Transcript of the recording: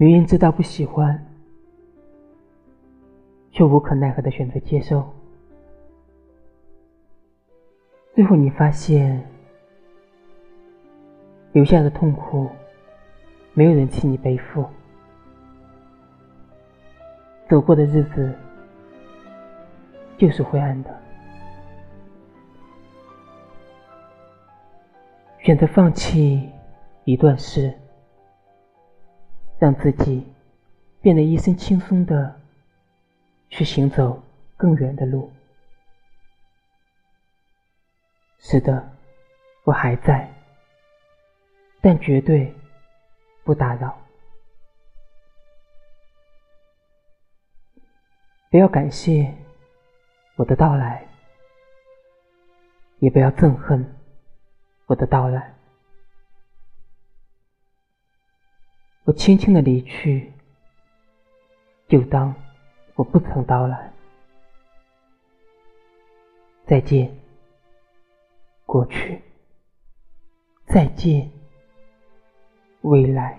明明知道不喜欢，却无可奈何的选择接受，最后你发现，留下的痛苦，没有人替你背负，走过的日子就是灰暗的，选择放弃一段事。让自己变得一身轻松的去行走更远的路。是的，我还在，但绝对不打扰。不要感谢我的到来，也不要憎恨我的到来。我轻轻的离去，就当我不曾到来。再见，过去；再见，未来。